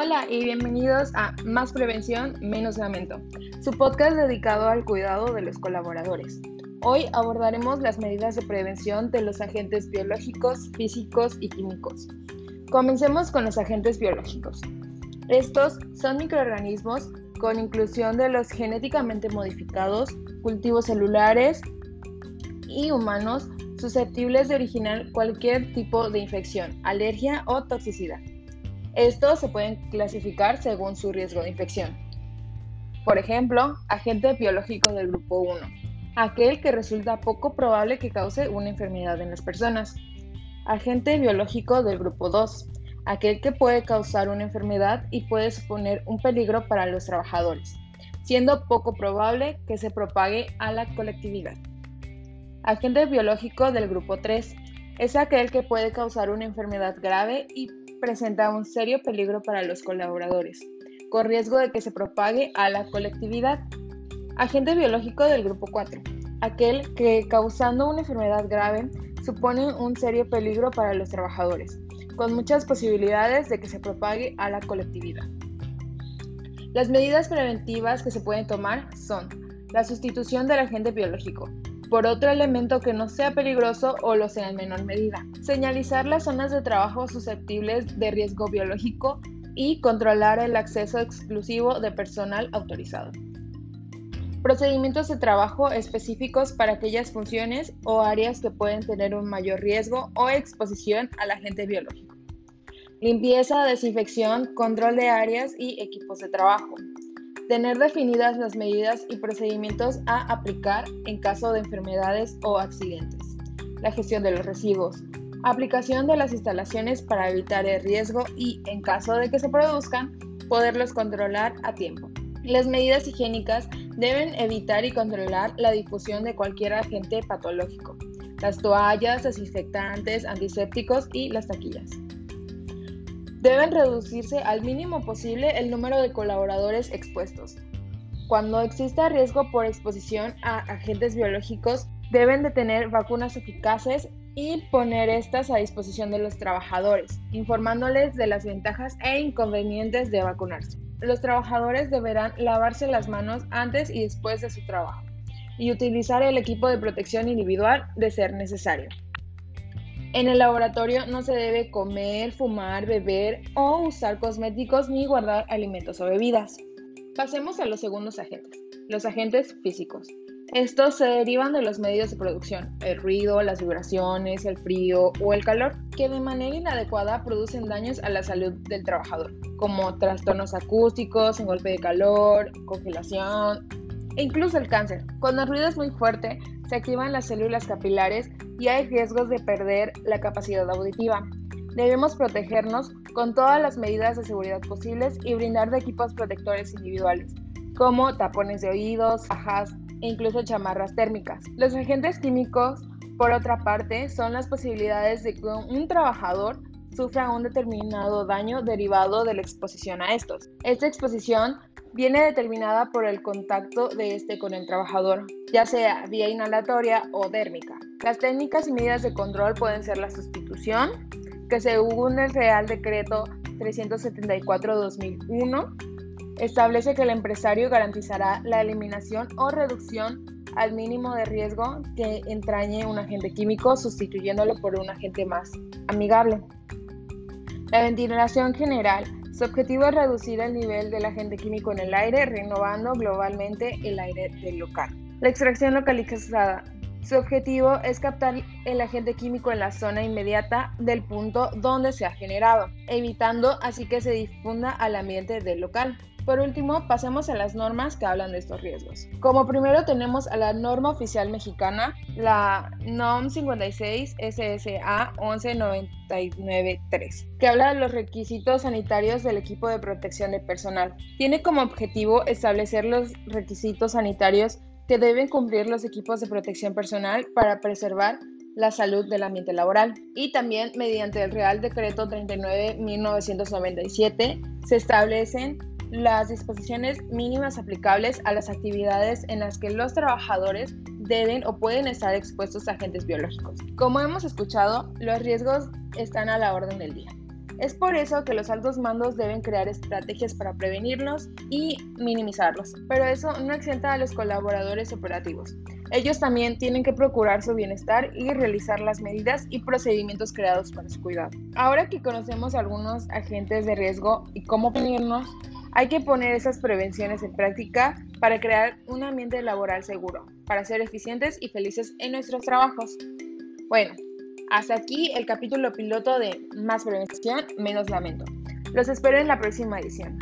Hola y bienvenidos a Más Prevención, Menos Lamento, su podcast dedicado al cuidado de los colaboradores. Hoy abordaremos las medidas de prevención de los agentes biológicos, físicos y químicos. Comencemos con los agentes biológicos. Estos son microorganismos con inclusión de los genéticamente modificados, cultivos celulares y humanos susceptibles de originar cualquier tipo de infección, alergia o toxicidad. Estos se pueden clasificar según su riesgo de infección. Por ejemplo, agente biológico del grupo 1, aquel que resulta poco probable que cause una enfermedad en las personas. Agente biológico del grupo 2, aquel que puede causar una enfermedad y puede suponer un peligro para los trabajadores, siendo poco probable que se propague a la colectividad. Agente biológico del grupo 3 es aquel que puede causar una enfermedad grave y presenta un serio peligro para los colaboradores, con riesgo de que se propague a la colectividad. Agente biológico del grupo 4, aquel que causando una enfermedad grave supone un serio peligro para los trabajadores, con muchas posibilidades de que se propague a la colectividad. Las medidas preventivas que se pueden tomar son la sustitución del agente biológico, por otro elemento que no sea peligroso o lo sea en menor medida. Señalizar las zonas de trabajo susceptibles de riesgo biológico y controlar el acceso exclusivo de personal autorizado. Procedimientos de trabajo específicos para aquellas funciones o áreas que pueden tener un mayor riesgo o exposición al agente biológico. Limpieza, desinfección, control de áreas y equipos de trabajo. Tener definidas las medidas y procedimientos a aplicar en caso de enfermedades o accidentes. La gestión de los residuos. Aplicación de las instalaciones para evitar el riesgo y, en caso de que se produzcan, poderlos controlar a tiempo. Las medidas higiénicas deben evitar y controlar la difusión de cualquier agente patológico. Las toallas, desinfectantes, antisépticos y las taquillas. Deben reducirse al mínimo posible el número de colaboradores expuestos. Cuando exista riesgo por exposición a agentes biológicos, deben de tener vacunas eficaces y poner estas a disposición de los trabajadores, informándoles de las ventajas e inconvenientes de vacunarse. Los trabajadores deberán lavarse las manos antes y después de su trabajo y utilizar el equipo de protección individual de ser necesario. En el laboratorio no se debe comer, fumar, beber o usar cosméticos ni guardar alimentos o bebidas. Pasemos a los segundos agentes, los agentes físicos. Estos se derivan de los medios de producción, el ruido, las vibraciones, el frío o el calor, que de manera inadecuada producen daños a la salud del trabajador, como trastornos acústicos, en golpe de calor, congelación e incluso el cáncer. Cuando el ruido es muy fuerte, se activan las células capilares y hay riesgos de perder la capacidad auditiva. Debemos protegernos con todas las medidas de seguridad posibles y brindar de equipos protectores individuales, como tapones de oídos, fajas e incluso chamarras térmicas. Los agentes químicos, por otra parte, son las posibilidades de que un trabajador sufra un determinado daño derivado de la exposición a estos. Esta exposición viene determinada por el contacto de este con el trabajador, ya sea vía inhalatoria o dérmica. Las técnicas y medidas de control pueden ser la sustitución, que según el Real Decreto 374-2001 establece que el empresario garantizará la eliminación o reducción al mínimo de riesgo que entrañe un agente químico sustituyéndolo por un agente más amigable. La ventilación general su objetivo es reducir el nivel del agente químico en el aire, renovando globalmente el aire del local. La extracción localizada. Su objetivo es captar el agente químico en la zona inmediata del punto donde se ha generado, evitando así que se difunda al ambiente del local. Por último, pasemos a las normas que hablan de estos riesgos. Como primero tenemos a la norma oficial mexicana, la NOM 56 SSA 11993, que habla de los requisitos sanitarios del equipo de protección de personal. Tiene como objetivo establecer los requisitos sanitarios que deben cumplir los equipos de protección personal para preservar la salud del ambiente laboral. Y también mediante el Real Decreto 39.1997 se establecen las disposiciones mínimas aplicables a las actividades en las que los trabajadores deben o pueden estar expuestos a agentes biológicos. Como hemos escuchado, los riesgos están a la orden del día. Es por eso que los altos mandos deben crear estrategias para prevenirlos y minimizarlos, pero eso no exenta a los colaboradores operativos. Ellos también tienen que procurar su bienestar y realizar las medidas y procedimientos creados para su cuidado. Ahora que conocemos algunos agentes de riesgo y cómo prevenirnos, hay que poner esas prevenciones en práctica para crear un ambiente laboral seguro, para ser eficientes y felices en nuestros trabajos. Bueno, hasta aquí el capítulo piloto de Más prevención, menos lamento. Los espero en la próxima edición.